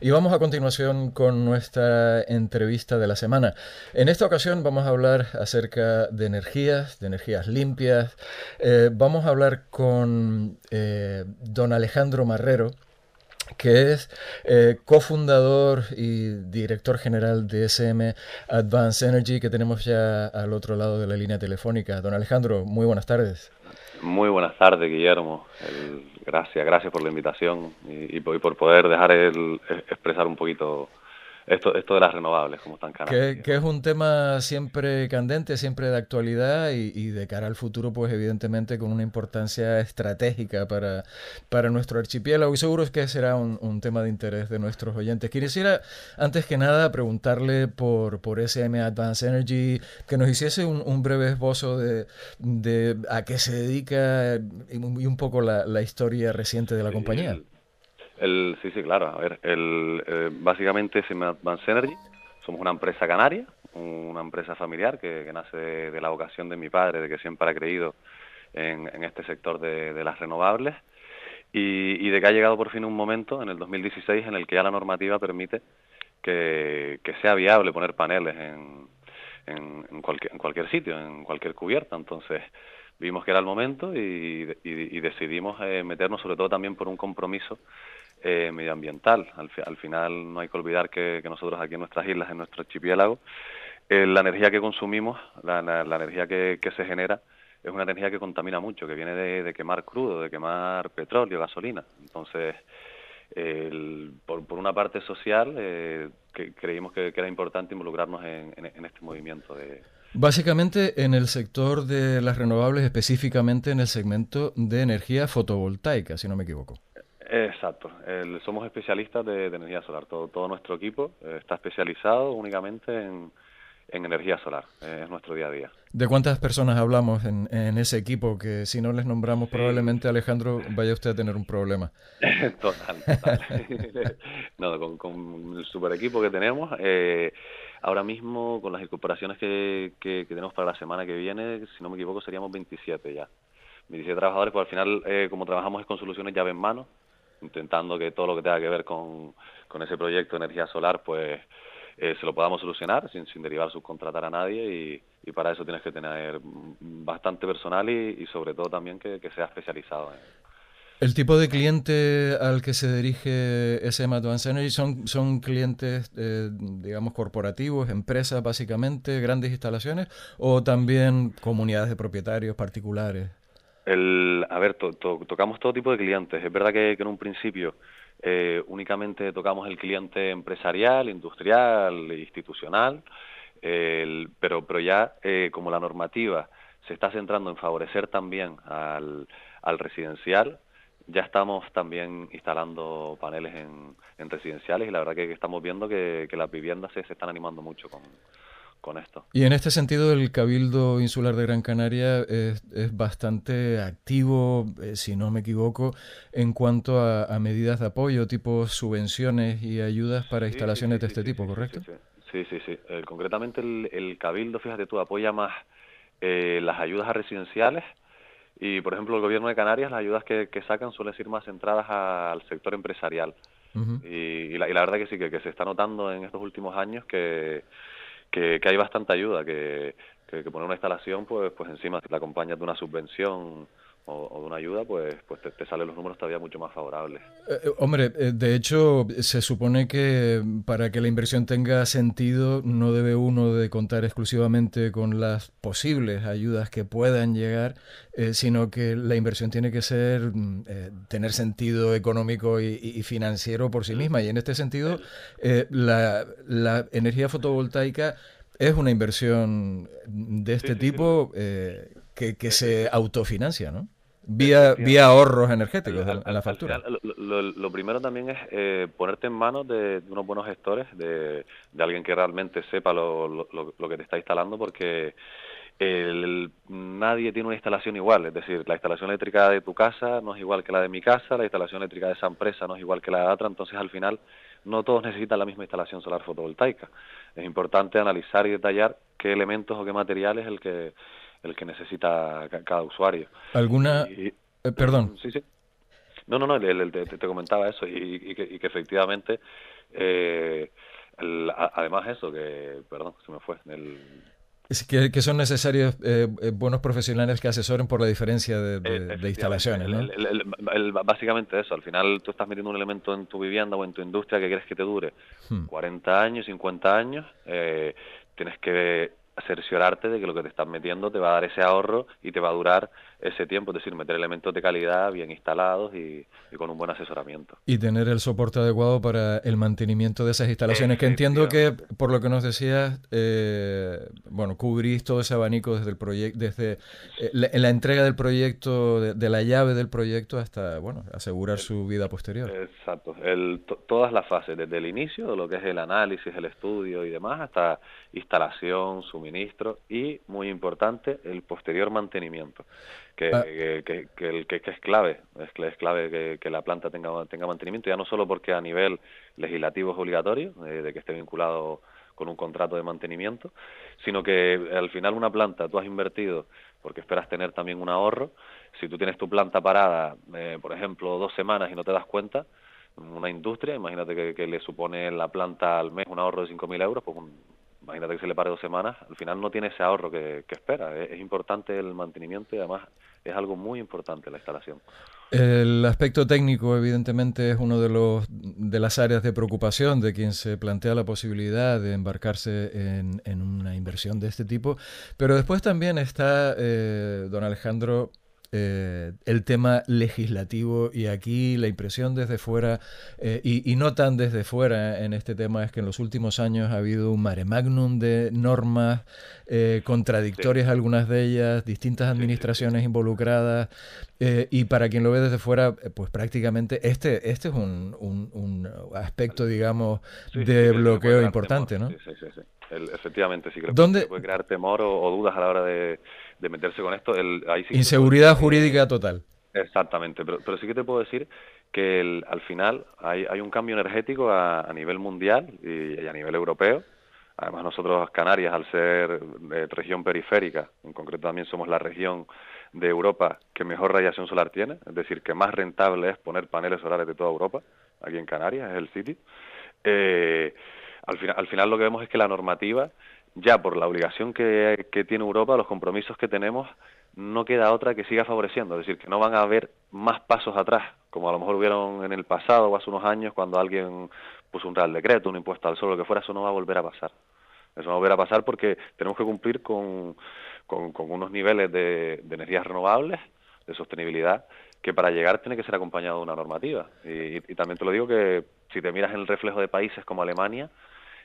Y vamos a continuación con nuestra entrevista de la semana. En esta ocasión vamos a hablar acerca de energías, de energías limpias. Eh, vamos a hablar con eh, don Alejandro Marrero, que es eh, cofundador y director general de SM Advanced Energy, que tenemos ya al otro lado de la línea telefónica. Don Alejandro, muy buenas tardes. Muy buenas tardes, Guillermo. Gracias, gracias por la invitación y, por poder dejar el, expresar un poquito esto, esto de las renovables, como están que, que es un tema siempre candente, siempre de actualidad y, de cara al futuro, pues evidentemente con una importancia estratégica para, para nuestro archipiélago y seguro es que será un, tema de interés de nuestros oyentes. Quisiera, antes que nada, preguntarle por, por SM Advanced Energy, que nos hiciese un, breve esbozo de, de, a qué se dedica y, un poco la, la historia reciente de la compañía. El, sí, sí, claro. A ver, el, eh, básicamente es Advanced Energy. Somos una empresa canaria, una empresa familiar que, nace de, la vocación de mi padre, de que siempre ha creído en, este sector de, las renovables y, de que ha llegado por fin un momento, en el 2016, en el que ya la normativa permite que, sea viable poner paneles en, en, cualquier, en cualquier sitio, en cualquier cubierta. Entonces, vimos que era el momento y, decidimos eh, meternos sobre todo también por un compromiso eh, medioambiental. Al, final no hay que olvidar que, nosotros aquí en nuestras islas, en nuestro archipiélago, eh, la energía que consumimos, la, energía que, se genera, es una energía que contamina mucho, que viene de, quemar crudo, de quemar petróleo, gasolina. Entonces, por, una parte social, eh, que creímos que, era importante involucrarnos en, en este movimiento de, Básicamente en el sector de las renovables, específicamente en el segmento de energía fotovoltaica, si no me equivoco. Exacto, somos especialistas de, energía solar. Todo, todo nuestro equipo eh, está especializado únicamente en, energía solar. es nuestro día a día. ¿De cuántas personas hablamos en, ese equipo? Que si no les nombramos, probablemente Alejandro vaya usted a tener un problema. total, total. no, con, el super equipo que tenemos, eh, ahora mismo con las incorporaciones que, que, tenemos para la semana que viene, si no me equivoco, seríamos 27 ya. 27 trabajadores, pues al final, eh, como trabajamos es con soluciones llave en mano, intentando que todo lo que tenga que ver con, con ese proyecto de energía solar, pues eh, se lo podamos solucionar sin, sin derivar subcontratar a nadie y, para eso tienes que tener bastante personal y, sobre todo también que, sea especializado. El tipo de cliente al que se dirige SM Advanced Energy son, son clientes, eh, digamos, corporativos, empresas básicamente, grandes instalaciones, o también comunidades de propietarios particulares. El, a ver, tocamos todo tipo de clientes. Es verdad que, en un principio eh, únicamente tocamos el cliente empresarial, industrial, institucional, pero, pero ya eh, como la normativa se está centrando en favorecer también al, residencial, ya estamos también instalando paneles en, residenciales y la verdad que, estamos viendo que, las viviendas se, se están animando mucho con, con esto. Y en este sentido el Cabildo Insular de Gran Canaria es, bastante activo, eh, si no me equivoco, en cuanto a, medidas de apoyo, tipo subvenciones y ayudas para instalaciones de este tipo, ¿correcto? Sí, sí, sí. Eh, concretamente el, Cabildo, fíjate tú, apoya más eh, las ayudas a residenciales y, por ejemplo, el Gobierno de Canarias, las ayudas que, sacan suelen ir más centradas al sector empresarial. y, la, verdad que sí, que se está notando en estos últimos años que que, hay bastante ayuda, que, que, poner una instalación, pues, pues encima si la acompañas de una subvención o, de una ayuda, pues, pues te, salen los números todavía mucho más favorables. Eh, eh, hombre, eh, de hecho, se supone que para que la inversión tenga sentido, no debe uno de contar exclusivamente con las posibles ayudas que puedan llegar, sino que la inversión tiene que ser mm, tener sentido económico y, financiero por sí misma. Y en este sentido, la, la energía fotovoltaica es una inversión de este tipo que, que se autofinancia, ¿no? Vía, vía ahorros energéticos en la factura. lo, primero también es eh, ponerte en manos de, unos buenos gestores, de, alguien que realmente sepa lo, que te está instalando, porque nadie tiene una instalación igual. Es decir, la instalación eléctrica de tu casa no es igual que la de mi casa, la instalación eléctrica de esa empresa no es igual que la de otra, entonces al final no todos necesitan la misma instalación solar fotovoltaica. Es importante analizar y detallar qué elementos o qué materiales el que el que necesita cada usuario. ¿Alguna... Eh, perdón. Sí, sí. No, no, no, te, comentaba eso y, que, efectivamente, eh, además eso, que, perdón, se me fue, el, que, son necesarios eh, eh, buenos profesionales que asesoren por la diferencia de, instalaciones, ¿no? básicamente eso, al final tú estás metiendo un elemento en tu vivienda o en tu industria que quieres que te dure 40 hmm. años, 50 años, eh, tienes que cerciorarte de que lo que te estás metiendo te va a dar ese ahorro y te va a durar ese tiempo, es decir, meter elementos de calidad bien instalados y, con un buen asesoramiento. Y tener el soporte adecuado para el mantenimiento de esas instalaciones, que entiendo que, por lo que nos decías, eh, bueno, cubrís todo ese abanico desde el proyecto, desde eh, la, la, entrega del proyecto, de, la llave del proyecto hasta, bueno, asegurar su vida posterior. Exacto, el, todas las fases, desde el inicio, de lo que es el análisis, el estudio y demás, hasta instalación, suministro y, muy importante, el posterior mantenimiento. Ah. que, que, que, que, que, es clave, es, clave que, la planta tenga, tenga mantenimiento, ya no solo porque a nivel legislativo es obligatorio, eh, de que esté vinculado con un contrato de mantenimiento, sino que al final una planta tú has invertido porque esperas tener también un ahorro, si tú tienes tu planta parada, eh, por ejemplo, dos semanas y no te das cuenta, una industria, imagínate que, le supone la planta al mes un ahorro de 5.000 euros, pues un, imagínate que se le pare dos semanas, al final no tiene ese ahorro que, espera. Es, importante el mantenimiento y además es algo muy importante la instalación. El aspecto técnico, evidentemente, es uno de, los, de las áreas de preocupación de quien se plantea la posibilidad de embarcarse en, una inversión de este tipo. Pero después también está, eh, don Alejandro, eh, el tema legislativo y aquí la impresión desde fuera eh, y, no tan desde fuera en este tema es que en los últimos años ha habido un mare magnum de normas eh, contradictorias algunas de ellas, distintas administraciones involucradas y para quien lo ve desde fuera pues prácticamente este, este es un, un, aspecto digamos de bloqueo importante, ¿no? Efectivamente sí creo que puede crear temor o dudas a la hora de de meterse con esto. El, Inseguridad jurídica total. Exactamente, pero, pero sí que te puedo decir que al final hay, hay un cambio energético a, nivel mundial y, a nivel europeo. Además nosotros Canarias, al ser de región periférica, en concreto también somos la región de Europa que mejor radiación solar tiene, es decir, que más rentable es poner paneles solares de toda Europa, aquí en Canarias, es el sitio. Eh, al, final, al final lo que vemos es que la normativa ya por la obligación que, tiene Europa, los compromisos que tenemos, no queda otra que siga favoreciendo, es decir, que no van a haber más pasos atrás, como a lo mejor hubieron en el pasado o hace unos años cuando alguien puso un real decreto, un impuesto al sol, lo que fuera, eso no va a volver a pasar. Eso no va a volver a pasar porque tenemos que cumplir con, unos niveles de, energías renovables, de sostenibilidad, que para llegar tiene que ser acompañado de una normativa. Y, y también te lo digo que si te miras en el reflejo de países como Alemania,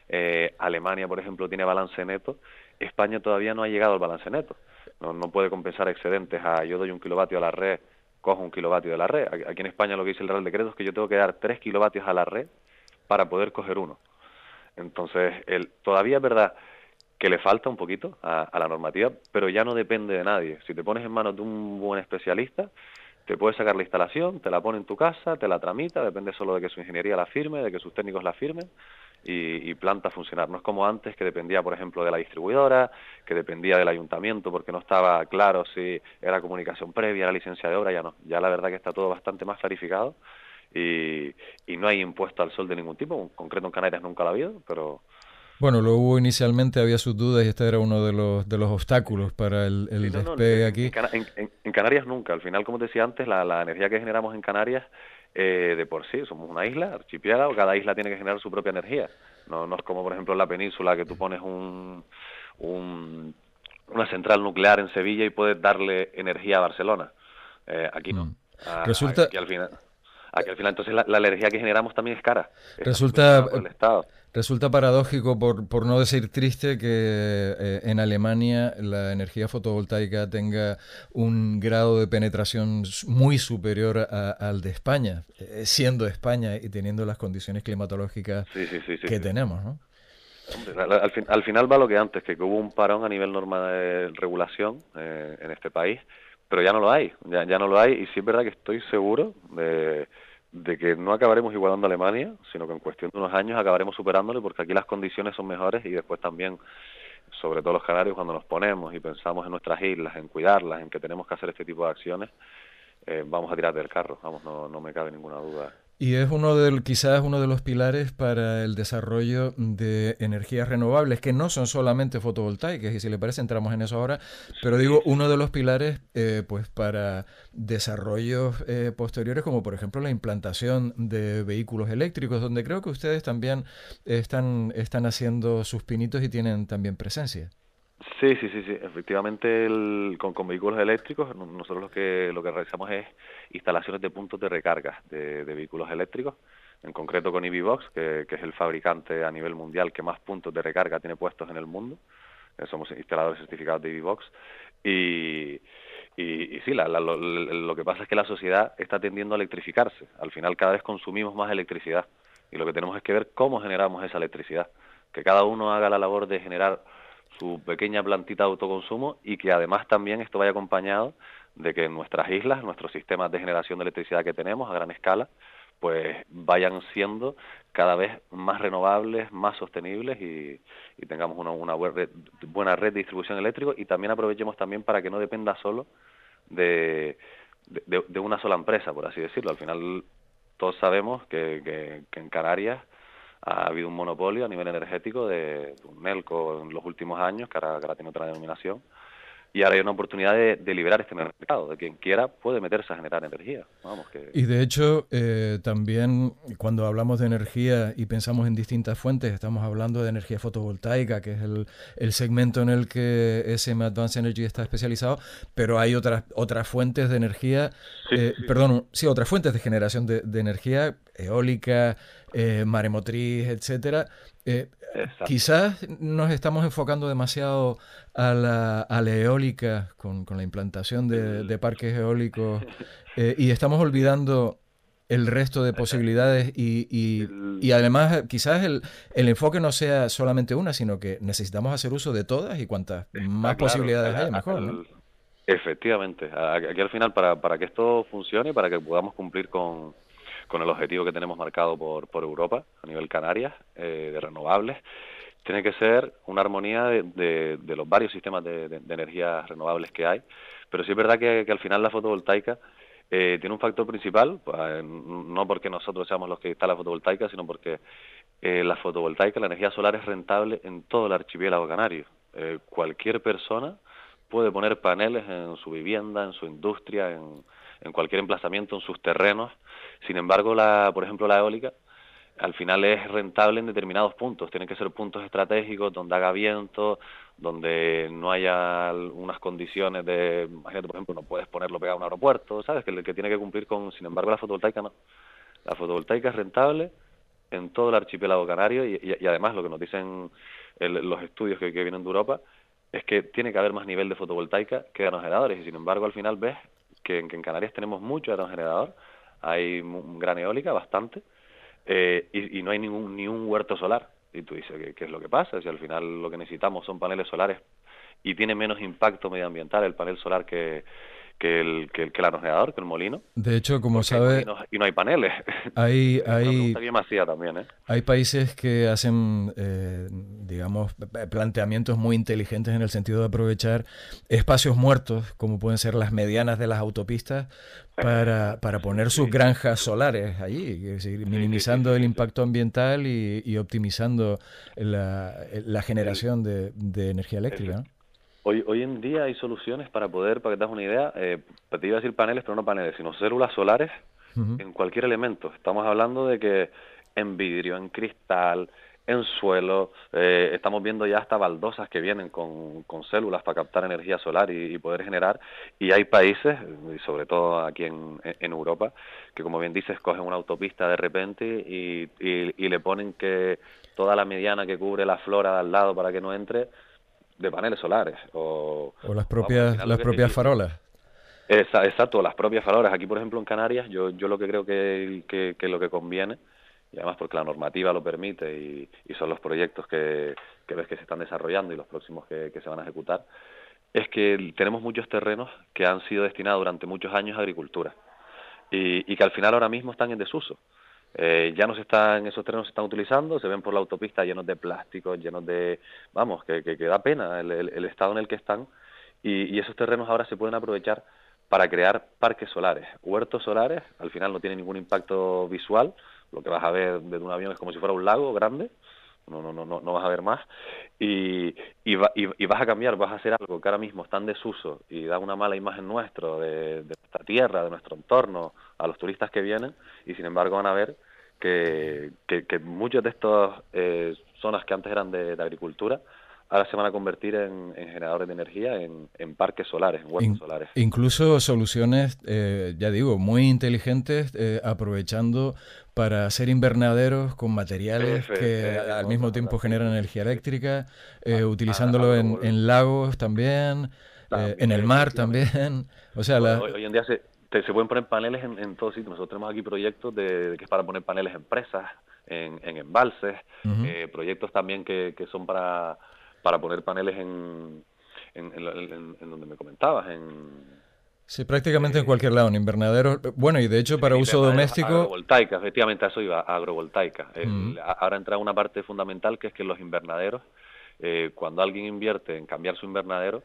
eh, Alemania, por ejemplo, tiene balance neto, España todavía no ha llegado al balance neto. No, puede compensar excedentes a yo doy un kilovatio a la red, cojo un kilovatio de la red. Aquí en España lo que dice el Real Decreto es que yo tengo que dar tres kilovatios a la red para poder coger uno. Entonces, el, todavía es verdad que le falta un poquito a, la normativa, pero ya no depende de nadie. Si te pones en manos de un buen especialista, te puede sacar la instalación, te la pone en tu casa, te la tramita, depende solo de que su ingeniería la firme, de que sus técnicos la firmen, y, planta a funcionar. No es como antes que dependía, por ejemplo, de la distribuidora, que dependía del ayuntamiento porque no estaba claro si era comunicación previa, la licencia de obra, ya no. Ya la verdad que está todo bastante más clarificado y, no hay impuesto al sol de ningún tipo. En concreto en Canarias nunca lo ha habido, pero... Bueno, lo hubo inicialmente, había sus dudas y este era uno de los, de los obstáculos para el, despegue aquí. En, Canarias nunca. Al final, como te decía antes, la, la energía que generamos en Canarias eh, de por sí, somos una isla, archipiélago, cada isla tiene que generar su propia energía. No, no es como, por ejemplo, en la península que tú pones un, una central nuclear en Sevilla y puedes darle energía a Barcelona. Eh, aquí no. Mm. Ah, Resulta... Aquí al final, aquí al final entonces la, energía que generamos también es cara. Resulta... el Estado. Resulta paradójico, por, por no decir triste, que eh, en Alemania la energía fotovoltaica tenga un grado de penetración muy superior al de España, eh, siendo España y teniendo las condiciones climatológicas que tenemos, ¿no? al, final va lo que antes, que hubo un parón a nivel norma de regulación eh, en este país, pero ya no lo hay, ya, ya no lo hay y sí es verdad que estoy seguro de de que no acabaremos igualando a Alemania, sino que en cuestión de unos años acabaremos superándole porque aquí las condiciones son mejores y después también, sobre todo los canarios, cuando nos ponemos y pensamos en nuestras islas, en cuidarlas, en que tenemos que hacer este tipo de acciones, eh, vamos a tirar del carro, vamos, no, no me cabe ninguna duda. Y es uno de, quizás uno de los pilares para el desarrollo de energías renovables, que no son solamente fotovoltaicas, y si le parece entramos en eso ahora, pero digo, uno de los pilares eh, pues para desarrollos eh, posteriores, como por ejemplo la implantación de vehículos eléctricos, donde creo que ustedes también están, están haciendo sus pinitos y tienen también presencia. Sí, sí, sí, sí. Efectivamente, con, vehículos eléctricos, nosotros lo que lo que realizamos es instalaciones de puntos de recarga de, vehículos eléctricos, en concreto con EVBox, que, que, es el fabricante a nivel mundial que más puntos de recarga tiene puestos en el mundo. Eh, somos instaladores certificados de EVBox. Y, y, sí, lo, que pasa es que la sociedad está tendiendo a electrificarse. Al final, cada vez consumimos más electricidad. Y lo que tenemos es que ver cómo generamos esa electricidad. Que cada uno haga la labor de generar su pequeña plantita de autoconsumo y que además también esto vaya acompañado de que nuestras islas, nuestros sistemas de generación de electricidad que tenemos a gran escala, pues vayan siendo cada vez más renovables, más sostenibles y, tengamos una, una buena red de distribución eléctrica y también aprovechemos también para que no dependa solo de, de, una sola empresa, por así decirlo. Al final todos sabemos que en Canarias ha habido un monopolio a nivel energético de Melco en los últimos años, que ahora, tiene otra denominación, y ahora hay una oportunidad de, liberar este mercado, de quien quiera puede meterse a generar energía. Vamos, que... Y de hecho, eh, también cuando hablamos de energía y pensamos en distintas fuentes, estamos hablando de energía fotovoltaica, que es el, el segmento en el que SM Advanced Energy está especializado, pero hay otras, otras fuentes de energía, eh, perdón, sí, otras fuentes de generación de, de energía eólica, eh, maremotriz, etcétera. Eh, quizás nos estamos enfocando demasiado a la, a la eólica con, con, la implantación de, parques eólicos eh, y estamos olvidando el resto de posibilidades y, y, además quizás el, el, enfoque no sea solamente una, sino que necesitamos hacer uso de todas y cuantas más posibilidades haya, mejor. Efectivamente, aquí al final para, para que esto funcione, para que podamos cumplir con, con el objetivo que tenemos marcado por, por Europa a nivel Canarias eh, de renovables, tiene que ser una armonía de, de, los varios sistemas de, energías renovables que hay, pero sí es verdad que, al final la fotovoltaica eh, tiene un factor principal, pues, no porque nosotros seamos los que instalan la fotovoltaica, sino porque eh, la fotovoltaica, la energía solar es rentable en todo el archipiélago canario. cualquier persona puede poner paneles en su vivienda, en su industria, en, en cualquier emplazamiento, en sus terrenos. Sin embargo, la, por ejemplo, la eólica al final es rentable en determinados puntos. Tienen que ser puntos estratégicos donde haga viento, donde no haya unas condiciones de, imagínate, por ejemplo, no puedes ponerlo pegado a un aeropuerto, ¿sabes? Que el que tiene que cumplir con, sin embargo, la fotovoltaica no. La fotovoltaica es rentable en todo el archipiélago canario y, además lo que nos dicen los estudios que, vienen de Europa es que tiene que haber más nivel de fotovoltaica que de generadores y sin embargo al final ves que, en Canarias tenemos mucho aerogenerador, hay gran eólica, bastante, eh, y, no hay ningún, ni un huerto solar. Y tú dices, ¿qué, ¿qué, es lo que pasa? Si al final lo que necesitamos son paneles solares y tiene menos impacto medioambiental el panel solar que, que el, que, el, que que el molino. De hecho, como sabe... Y no, hay paneles. Hay, hay, también, ¿eh? hay países que hacen, eh, digamos, planteamientos muy inteligentes en el sentido de aprovechar espacios muertos, como pueden ser las medianas de las autopistas, para, para poner sus granjas solares allí, minimizando el impacto ambiental y, optimizando la, la generación de, de energía eléctrica. Hoy, hoy en día hay soluciones para poder, para que te das una idea, eh, te iba a decir paneles, pero no paneles, sino células solares en cualquier elemento. Estamos hablando de que en vidrio, en cristal, en suelo, eh, estamos viendo ya hasta baldosas que vienen con, con células para captar energía solar y, poder generar. Y hay países, y sobre todo aquí en, en, Europa, que como bien dices, cogen una autopista de repente y, y, y le ponen que toda la mediana que cubre la flora de al lado para que no entre de paneles solares. O, las propias, las propias farolas. Exacto, las propias farolas. Aquí, por ejemplo, en Canarias, yo, yo lo que creo que, que, lo que conviene, y además porque la normativa lo permite y, son los proyectos que, que ves que se están desarrollando y los próximos que, que se van a ejecutar, es que tenemos muchos terrenos que han sido destinados durante muchos años a agricultura y, y que al final ahora mismo están en desuso. Eh, ya no se están, esos terrenos se están utilizando, se ven por la autopista llenos de plástico, llenos de, vamos, que, que, da pena el, estado en el que están. Y, esos terrenos ahora se pueden aprovechar para crear parques solares. Huertos solares, al final no tienen ningún impacto visual, lo que vas a ver desde un avión es como si fuera un lago grande, no, no, no, no, vas a ver más, y, y, vas a cambiar, vas a hacer algo que ahora mismo está en desuso y da una mala imagen nuestro, de, nuestra tierra, de nuestro entorno, a los turistas que vienen, y sin embargo van a ver que, que, muchas de estas eh, zonas que antes eran de agricultura ahora se van a convertir en, generadores de energía en, parques solares, en huertos solares. Incluso soluciones, eh, ya digo, muy inteligentes, eh, aprovechando para hacer invernaderos con materiales que al mismo tiempo generan energía eléctrica, eh, ah, utilizándolo en, lagos también, en el mar también. O sea, hoy, en día se, se pueden poner paneles en, en todos sitios. Nosotros tenemos aquí proyectos de, que es para poner paneles en presas, en, embalses, proyectos también que, que son para para poner paneles en, en, donde me comentabas, en... Sí, prácticamente en cualquier lado, en invernaderos. Bueno, y de hecho para uso doméstico... Agrovoltaica, efectivamente, eso iba, agrovoltaica. Ahora entra una parte fundamental que es que los invernaderos, eh, cuando alguien invierte en cambiar su invernadero,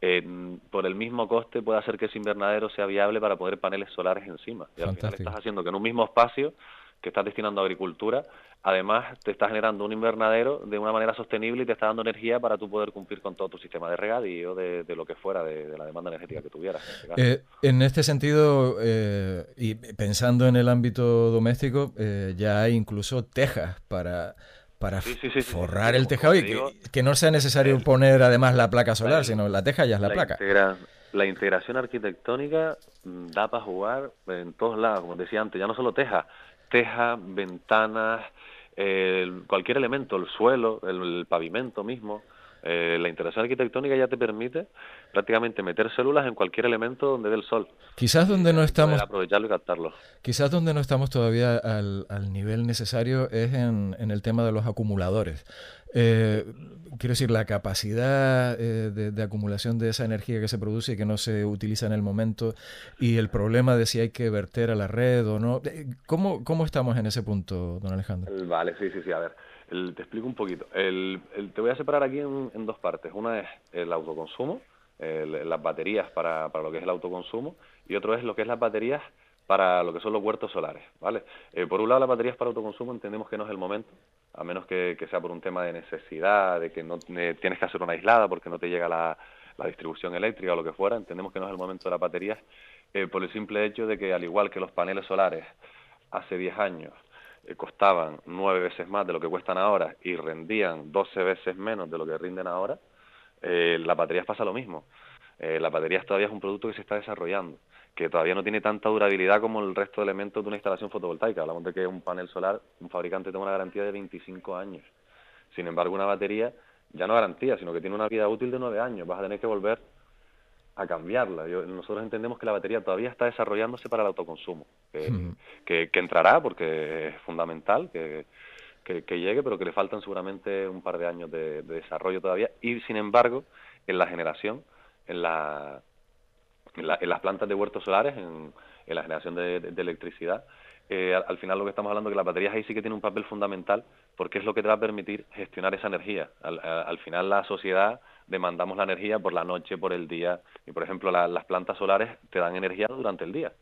eh, por el mismo coste puede hacer que ese invernadero sea viable para poner paneles solares encima. Y al final estás haciendo que en un mismo espacio que estás destinando a agricultura además te está generando un invernadero de una manera sostenible y te está dando energía para tú poder cumplir con todo tu sistema de regadío, de, de lo que fuera, de, la demanda energética que tuvieras. En este, eh, sentido, eh, y pensando en el ámbito doméstico, eh, ya hay incluso tejas para para forrar el tejado y que, no sea necesario poner además la placa solar, sino la teja ya es la, placa. la integración arquitectónica mm, da para jugar en todos lados, como decía antes, ya no solo teja, teja, ventanas, cualquier elemento, el suelo, el, pavimento mismo, eh, la integración arquitectónica ya te permite prácticamente meter células en cualquier elemento donde dé el sol. Quizás donde no estamos... Aprovecharlo y captarlo. Quizás donde no estamos todavía al, nivel necesario es en, en, el tema de los acumuladores. Eh, quiero decir, la capacidad eh, de, acumulación de esa energía que se produce y que no se utiliza en el momento y el problema de si hay que verter a la red o no. Eh, ¿Cómo, cómo estamos en ese punto, don Alejandro? Vale, sí, sí, sí. A ver, te explico un poquito. El, te voy a separar aquí en, dos partes. Una es el autoconsumo, las baterías para, para lo que es el autoconsumo y otro es lo que es las baterías para lo que son los huertos solares, ¿vale? por un lado, las baterías para autoconsumo entendemos que no es el momento, a menos que, sea por un tema de necesidad, de que no tienes que hacer una aislada porque no te llega la, distribución eléctrica o lo que fuera, entendemos que no es el momento de las baterías, eh, por el simple hecho de que al igual que los paneles solares hace 10 años eh, costaban 9 veces más de lo que cuestan ahora y rendían 12 veces menos de lo que rinden ahora, eh, las baterías pasa lo mismo. Eh, las baterías todavía es un producto que se está desarrollando que todavía no tiene tanta durabilidad como el resto de elementos de una instalación fotovoltaica. Hablamos de que un panel solar, un fabricante tiene una garantía de 25 años. Sin embargo, una batería ya no garantía, sino que tiene una vida útil de 9 años. Vas a tener que volver a cambiarla. nosotros entendemos que la batería todavía está desarrollándose para el autoconsumo, que, entrará porque es fundamental que, llegue, pero que le faltan seguramente un par de años de desarrollo todavía. Y sin embargo, en la generación, en la en, las plantas de huertos solares, en, la generación de, electricidad, eh, al, final lo que estamos hablando es que las baterías ahí sí que tienen un papel fundamental porque es lo que te va a permitir gestionar esa energía. Al, final la sociedad demandamos la energía por la noche, por el día, y por ejemplo las plantas solares te dan energía durante el día.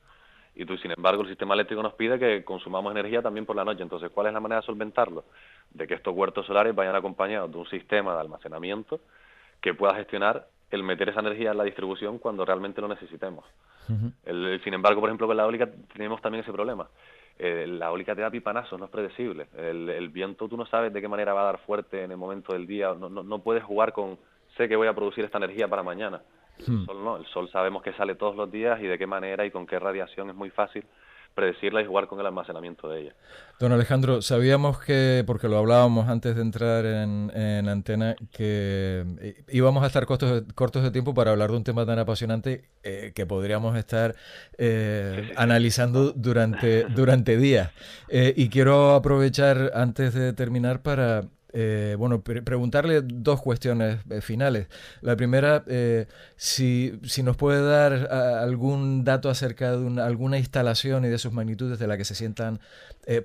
Y tú, sin embargo, el sistema eléctrico nos pide que consumamos energía también por la noche. Entonces, ¿cuál es la manera de solventarlo? De que estos huertos solares vayan acompañados de un sistema de almacenamiento que pueda gestionar el meter esa energía en la distribución cuando realmente lo necesitemos. sin embargo, por ejemplo, con la eólica tenemos también ese problema. Eh, la eólica te da pipanazos, no es predecible. El, viento tú no sabes de qué manera va a dar fuerte en el momento del día, no, no, no puedes jugar con sé que voy a producir esta energía para mañana. El sol no, el sol sabemos que sale todos los días y de qué manera y con qué radiación es muy fácil predecirla y jugar con el almacenamiento de ella. Don Alejandro, sabíamos que, porque lo hablábamos antes de entrar en, antena, que eh, íbamos a estar cortos de, cortos de tiempo para hablar de un tema tan apasionante eh, que podríamos estar eh, analizando durante, durante días. y quiero aprovechar antes de terminar para eh, bueno, preguntarle dos cuestiones eh, finales. La primera, eh, si, si, nos puede dar algún dato acerca de alguna instalación y de sus magnitudes de la que se sientan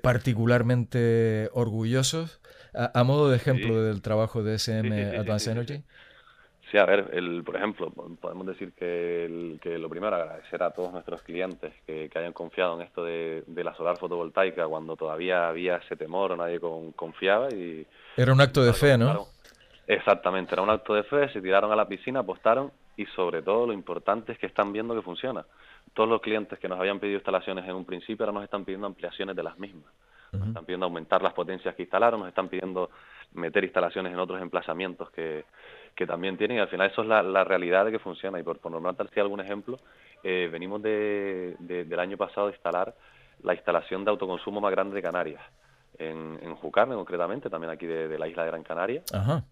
particularmente orgullosos, a, modo de ejemplo del trabajo de SM Advanced Energy. Sí, a ver, el, por ejemplo, podemos decir que, que lo primero, agradecer a todos nuestros clientes que, hayan confiado en esto de, la solar fotovoltaica cuando todavía había ese temor o nadie confiaba. y Era un acto de fe, ¿no? Exactamente, era un acto de fe, se tiraron a la piscina, apostaron y sobre todo lo importante es que están viendo que funciona. Todos los clientes que nos habían pedido instalaciones en un principio ahora nos están pidiendo ampliaciones de las mismas. Nos están pidiendo aumentar las potencias que instalaron, nos están pidiendo meter instalaciones en otros emplazamientos que, que también tienen y al final eso es la, realidad de que funciona y por, por nombrar si algún ejemplo, eh, venimos de, del año pasado a instalar la instalación de autoconsumo más grande de Canarias en, en Jucarne concretamente, también aquí de, la isla de Gran Canaria,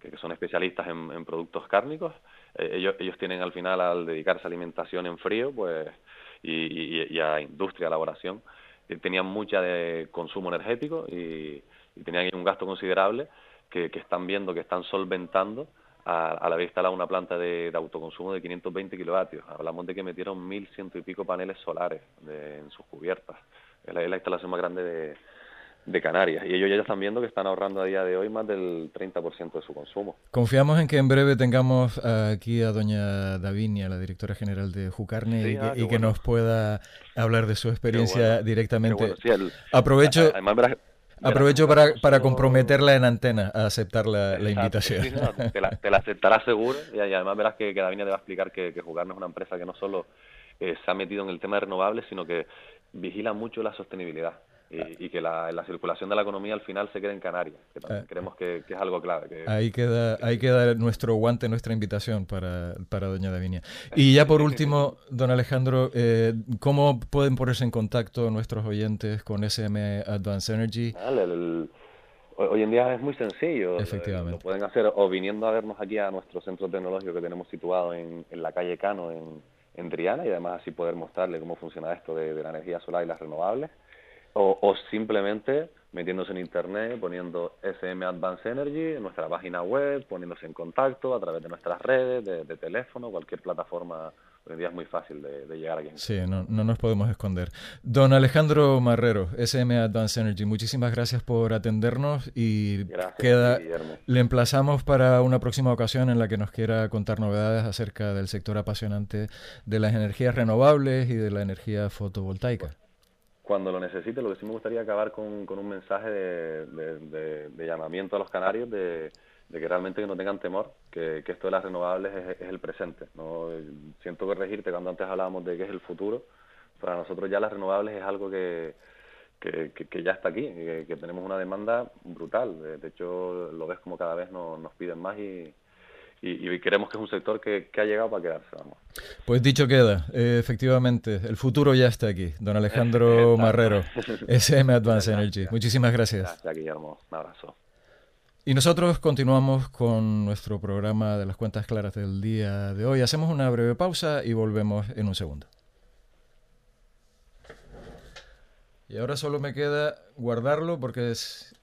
que, son especialistas en, productos cárnicos. Eh, ellos, ellos tienen al final, al dedicarse a alimentación en frío pues y, a industria, elaboración, eh, tenían mucha de consumo energético y, tenían un gasto considerable que, que están viendo, que están solventando a, la vez instalado una planta de, autoconsumo de 520 kilovatios. Hablamos de que metieron mil ciento y pico paneles solares en sus cubiertas. Es la, instalación más grande de, de Canarias. Y ellos ya están viendo que están ahorrando a día de hoy más del 30% de su consumo. Confiamos en que en breve tengamos aquí a doña Davinia, la directora general de Jucarne, y, ah, que, nos pueda hablar de su experiencia directamente. Aprovecho... Aprovecho para, para, comprometerla en antena a aceptar la, invitación. te, la, te, la, aceptará seguro. Y, además verás que, que Davinia te va a explicar que, que Jugar no es una empresa que no solo eh, se ha metido en el tema de renovables, sino que vigila mucho la sostenibilidad y, que la, circulación de la economía al final se quede en Canarias, que también ah. creemos que, es algo clave. ahí queda ahí queda nuestro guante, nuestra invitación para, para doña Davinia. Y ya por último, don Alejandro, eh, ¿cómo pueden ponerse en contacto nuestros oyentes con SM Advanced Energy? hoy en día es muy sencillo. Efectivamente. Lo pueden hacer o viniendo a vernos aquí a nuestro centro tecnológico que tenemos situado en, en la calle Cano, en, en Triana, y además así poder mostrarle cómo funciona esto de, de la energía solar y las renovables o, simplemente metiéndose en internet, poniendo SM Advanced Energy en nuestra página web, poniéndose en contacto a través de nuestras redes, de, teléfono, cualquier plataforma. Hoy en día es muy fácil de, llegar aquí. Sí, no, no, nos podemos esconder. Don Alejandro Marrero, SM Advanced Energy, muchísimas gracias por atendernos y queda, le emplazamos para una próxima ocasión en la que nos quiera contar novedades acerca del sector apasionante de las energías renovables y de la energía fotovoltaica cuando lo necesite, lo que sí me gustaría acabar con, un mensaje de, llamamiento a los canarios de, que realmente no tengan temor, que, esto de las renovables es, el presente. No siento corregirte cuando antes hablábamos de que es el futuro. Para nosotros ya las renovables es algo que, que, ya está aquí, que, tenemos una demanda brutal. De, hecho, lo ves como cada vez nos piden más y, y, creemos que es un sector que, ha llegado para quedarse. Vamos. Pues dicho queda, eh, efectivamente, el futuro ya está aquí. Don Alejandro Marrero, SM Advanced Energy. Muchísimas gracias. Gracias, Guillermo. Un abrazo. Y nosotros continuamos con nuestro programa de las cuentas claras del día de hoy. Hacemos una breve pausa y volvemos en un segundo. Y ahora solo me queda guardarlo porque es